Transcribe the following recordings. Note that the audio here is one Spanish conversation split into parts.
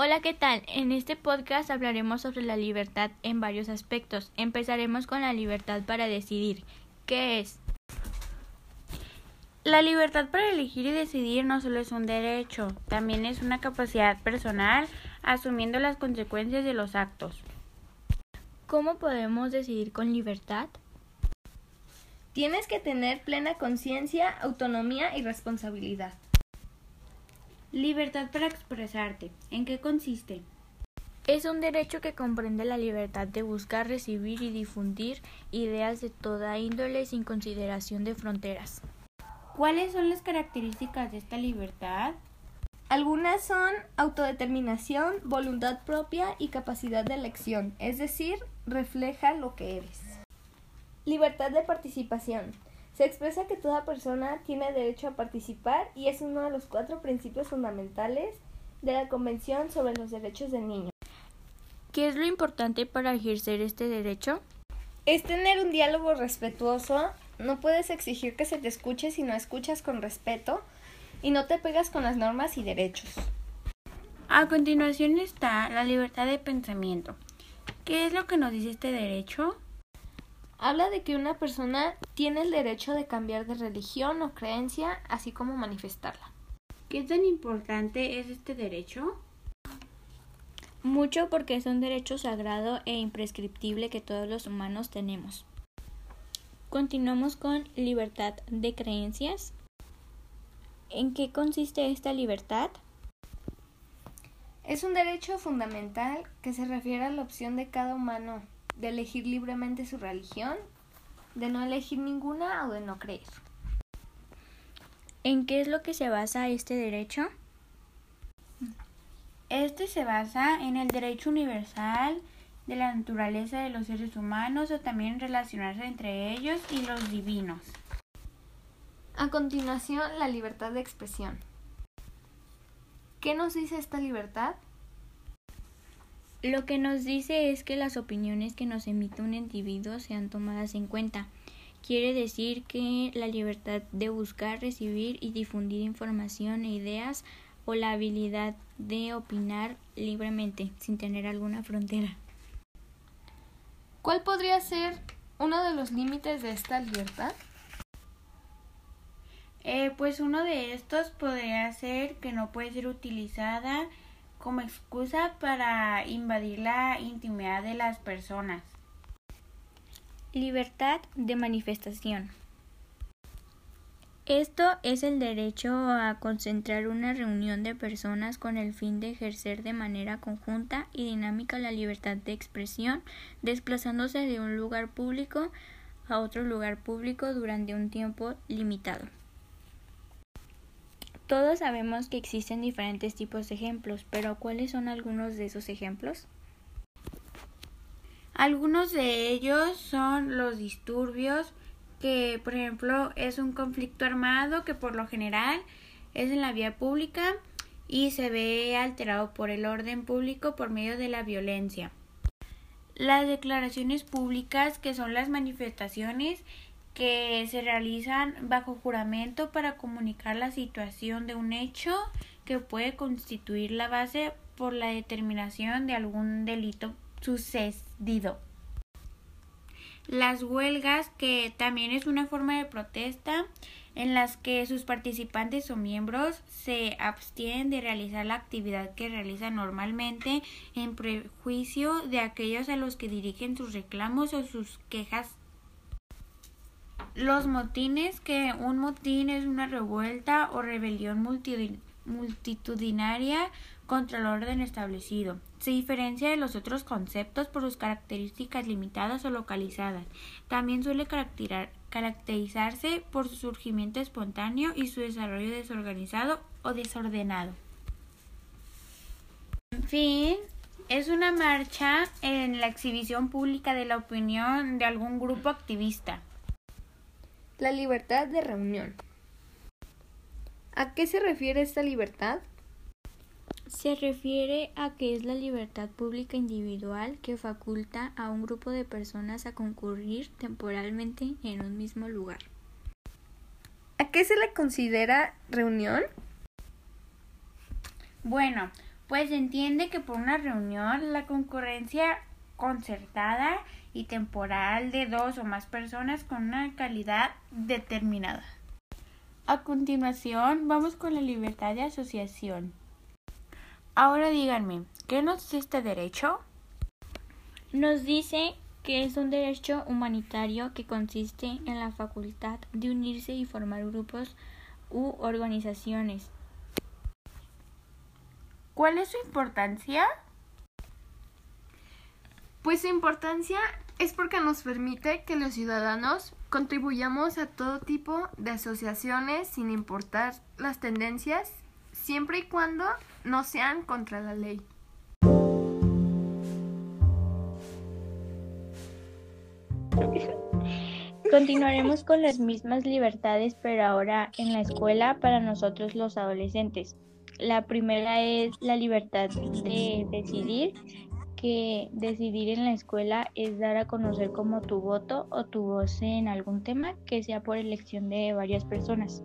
Hola, ¿qué tal? En este podcast hablaremos sobre la libertad en varios aspectos. Empezaremos con la libertad para decidir. ¿Qué es? La libertad para elegir y decidir no solo es un derecho, también es una capacidad personal asumiendo las consecuencias de los actos. ¿Cómo podemos decidir con libertad? Tienes que tener plena conciencia, autonomía y responsabilidad. Libertad para expresarte. ¿En qué consiste? Es un derecho que comprende la libertad de buscar, recibir y difundir ideas de toda índole sin consideración de fronteras. ¿Cuáles son las características de esta libertad? Algunas son autodeterminación, voluntad propia y capacidad de elección, es decir, refleja lo que eres. Libertad de participación. Se expresa que toda persona tiene derecho a participar y es uno de los cuatro principios fundamentales de la Convención sobre los Derechos del Niño. ¿Qué es lo importante para ejercer este derecho? Es tener un diálogo respetuoso. No puedes exigir que se te escuche si no escuchas con respeto y no te pegas con las normas y derechos. A continuación está la libertad de pensamiento. ¿Qué es lo que nos dice este derecho? Habla de que una persona tiene el derecho de cambiar de religión o creencia, así como manifestarla. ¿Qué tan importante es este derecho? Mucho porque es un derecho sagrado e imprescriptible que todos los humanos tenemos. Continuamos con libertad de creencias. ¿En qué consiste esta libertad? Es un derecho fundamental que se refiere a la opción de cada humano de elegir libremente su religión, de no elegir ninguna o de no creer. ¿En qué es lo que se basa este derecho? Este se basa en el derecho universal de la naturaleza de los seres humanos o también relacionarse entre ellos y los divinos. A continuación, la libertad de expresión. ¿Qué nos dice esta libertad? Lo que nos dice es que las opiniones que nos emite un individuo sean tomadas en cuenta. Quiere decir que la libertad de buscar, recibir y difundir información e ideas o la habilidad de opinar libremente, sin tener alguna frontera. ¿Cuál podría ser uno de los límites de esta libertad? Eh, pues uno de estos podría ser que no puede ser utilizada como excusa para invadir la intimidad de las personas. Libertad de manifestación. Esto es el derecho a concentrar una reunión de personas con el fin de ejercer de manera conjunta y dinámica la libertad de expresión, desplazándose de un lugar público a otro lugar público durante un tiempo limitado. Todos sabemos que existen diferentes tipos de ejemplos, pero ¿cuáles son algunos de esos ejemplos? Algunos de ellos son los disturbios, que por ejemplo es un conflicto armado que por lo general es en la vía pública y se ve alterado por el orden público por medio de la violencia. Las declaraciones públicas, que son las manifestaciones que se realizan bajo juramento para comunicar la situación de un hecho que puede constituir la base por la determinación de algún delito sucedido. Las huelgas, que también es una forma de protesta en las que sus participantes o miembros se abstienen de realizar la actividad que realizan normalmente en prejuicio de aquellos a los que dirigen sus reclamos o sus quejas los motines, que un motín es una revuelta o rebelión multitudinaria contra el orden establecido. Se diferencia de los otros conceptos por sus características limitadas o localizadas. También suele caracterizarse por su surgimiento espontáneo y su desarrollo desorganizado o desordenado. En fin, es una marcha en la exhibición pública de la opinión de algún grupo activista. La libertad de reunión. ¿A qué se refiere esta libertad? Se refiere a que es la libertad pública individual que faculta a un grupo de personas a concurrir temporalmente en un mismo lugar. ¿A qué se le considera reunión? Bueno, Pues se entiende que por una reunión la concurrencia concertada y temporal de dos o más personas con una calidad determinada. A continuación, vamos con la libertad de asociación. Ahora díganme, ¿qué nos dice este derecho? Nos dice que es un derecho humanitario que consiste en la facultad de unirse y formar grupos u organizaciones. ¿Cuál es su importancia? Pues su importancia es porque nos permite que los ciudadanos contribuyamos a todo tipo de asociaciones sin importar las tendencias, siempre y cuando no sean contra la ley. Continuaremos con las mismas libertades, pero ahora en la escuela para nosotros los adolescentes. La primera es la libertad de decidir que decidir en la escuela es dar a conocer como tu voto o tu voz en algún tema que sea por elección de varias personas.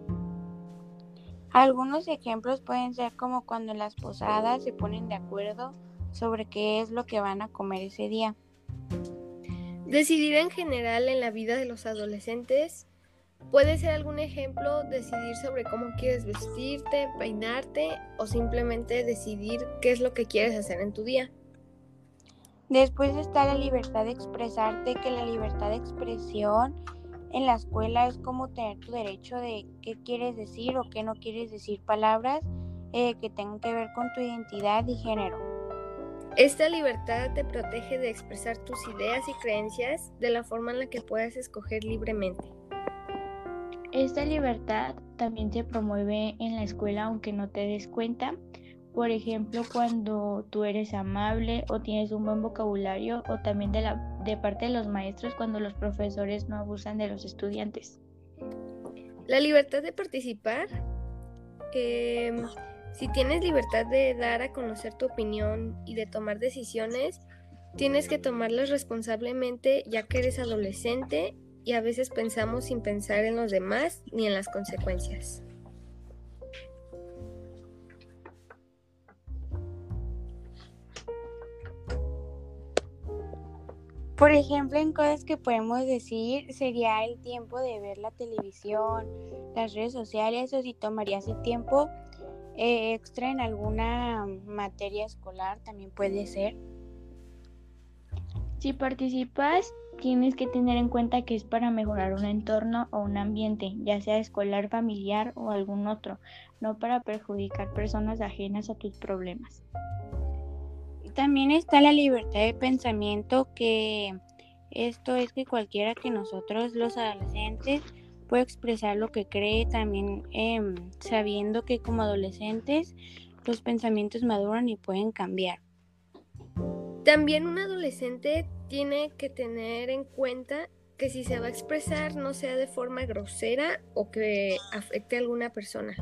Algunos ejemplos pueden ser como cuando en las posadas se ponen de acuerdo sobre qué es lo que van a comer ese día. Decidir en general en la vida de los adolescentes puede ser algún ejemplo decidir sobre cómo quieres vestirte, peinarte o simplemente decidir qué es lo que quieres hacer en tu día. Después está la libertad de expresarte, que la libertad de expresión en la escuela es como tener tu derecho de qué quieres decir o qué no quieres decir palabras eh, que tengan que ver con tu identidad y género. Esta libertad te protege de expresar tus ideas y creencias de la forma en la que puedas escoger libremente. Esta libertad también se promueve en la escuela aunque no te des cuenta por ejemplo, cuando tú eres amable o tienes un buen vocabulario o también de, la, de parte de los maestros cuando los profesores no abusan de los estudiantes. La libertad de participar. Em, si tienes libertad de dar a conocer tu opinión y de tomar decisiones, tienes que tomarlas responsablemente ya que eres adolescente y a veces pensamos sin pensar en los demás ni en las consecuencias. Por ejemplo, en cosas que podemos decir sería el tiempo de ver la televisión, las redes sociales o si tomarías el tiempo eh, extra en alguna materia escolar también puede ser. Si participas, tienes que tener en cuenta que es para mejorar un entorno o un ambiente, ya sea escolar, familiar o algún otro, no para perjudicar personas ajenas a tus problemas. También está la libertad de pensamiento, que esto es que cualquiera que nosotros los adolescentes puede expresar lo que cree, también em, sabiendo que como adolescentes los pensamientos maduran y pueden cambiar. También un adolescente tiene que tener en cuenta que si se va a expresar no sea de forma grosera o que afecte a alguna persona.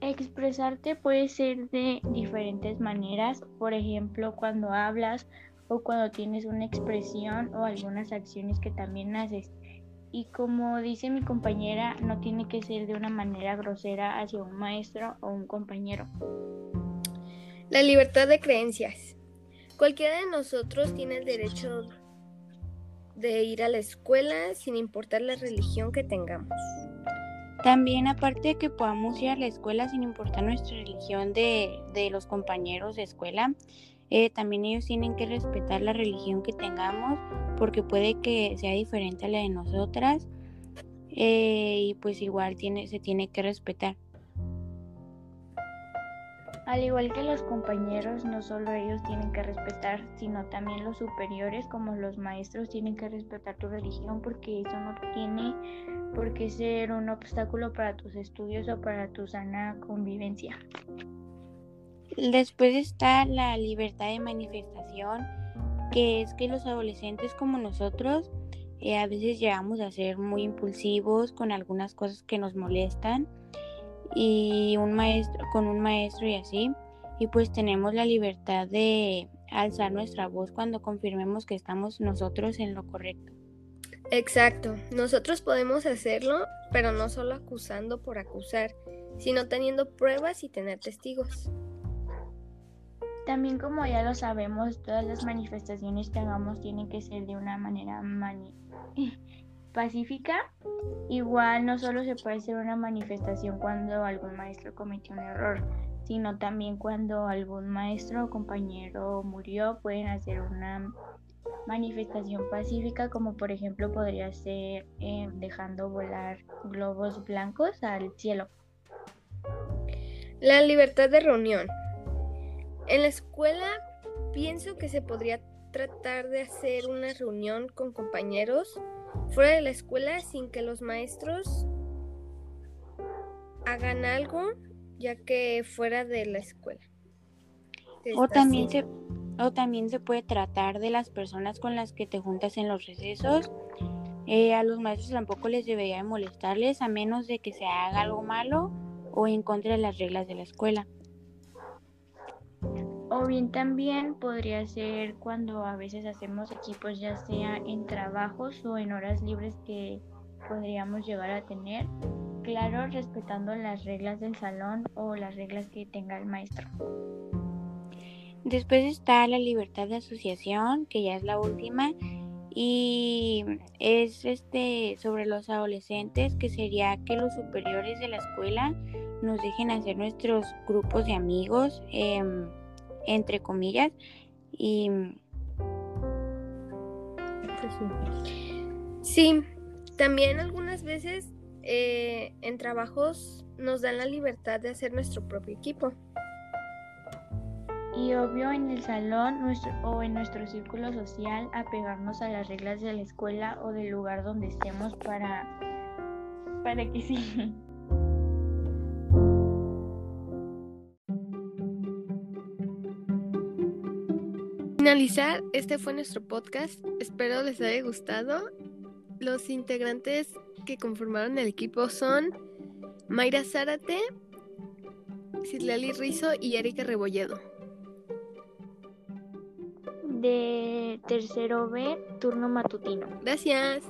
Expresarte puede ser de diferentes maneras, por ejemplo, cuando hablas o cuando tienes una expresión o algunas acciones que también haces. Y como dice mi compañera, no tiene que ser de una manera grosera hacia un maestro o un compañero. La libertad de creencias. Cualquiera de nosotros tiene el derecho de ir a la escuela sin importar la religión que tengamos. También aparte de que podamos ir a la escuela sin importar nuestra religión de, los compañeros de escuela, eh, también ellos tienen que respetar la religión que tengamos porque puede que sea diferente a la de nosotras eh, y pues igual tiene, se tiene que respetar. Al igual que los compañeros, no solo ellos tienen que respetar, sino también los superiores como los maestros tienen que respetar tu religión porque eso no tiene por qué ser un obstáculo para tus estudios o para tu sana convivencia. Después está la libertad de manifestación, que es que los adolescentes como nosotros eh, a veces llegamos a ser muy impulsivos con algunas cosas que nos molestan y un maestro con un maestro y así y pues tenemos la libertad de alzar nuestra voz cuando confirmemos que estamos nosotros en lo correcto. Exacto, nosotros podemos hacerlo, pero no solo acusando por acusar, sino teniendo pruebas y tener testigos. También como ya lo sabemos, todas las manifestaciones que hagamos tienen que ser de una manera pacífica. Igual no solo se puede hacer una manifestación cuando algún maestro cometió un error, sino también cuando algún maestro o compañero murió, pueden hacer una manifestación pacífica como por ejemplo podría ser eh, dejando volar globos blancos al cielo. La libertad de reunión. En la escuela pienso que se podría tratar de hacer una reunión con compañeros fuera de la escuela sin que los maestros hagan algo ya que fuera de la escuela. O también, se, o también se puede tratar de las personas con las que te juntas en los recesos. Eh, a los maestros tampoco les debería molestarles a menos de que se haga algo malo o en contra de las reglas de la escuela. O bien también podría ser cuando a veces hacemos equipos, ya sea en trabajos o en horas libres que podríamos llegar a tener. Claro, respetando las reglas del salón o las reglas que tenga el maestro. Después está la libertad de asociación, que ya es la última, y es este sobre los adolescentes, que sería que los superiores de la escuela nos dejen hacer nuestros grupos de amigos. Em, entre comillas, y... sí. también algunas veces eh, en trabajos nos dan la libertad de hacer nuestro propio equipo. Y obvio en el salón nuestro, o en nuestro círculo social apegarnos a las reglas de la escuela o del lugar donde estemos para, para que sí. Finalizar, este fue nuestro podcast. Espero les haya gustado. Los integrantes que conformaron el equipo son Mayra Zárate, Citlali Rizo y Erika Rebolledo. De tercero B, turno matutino. Gracias.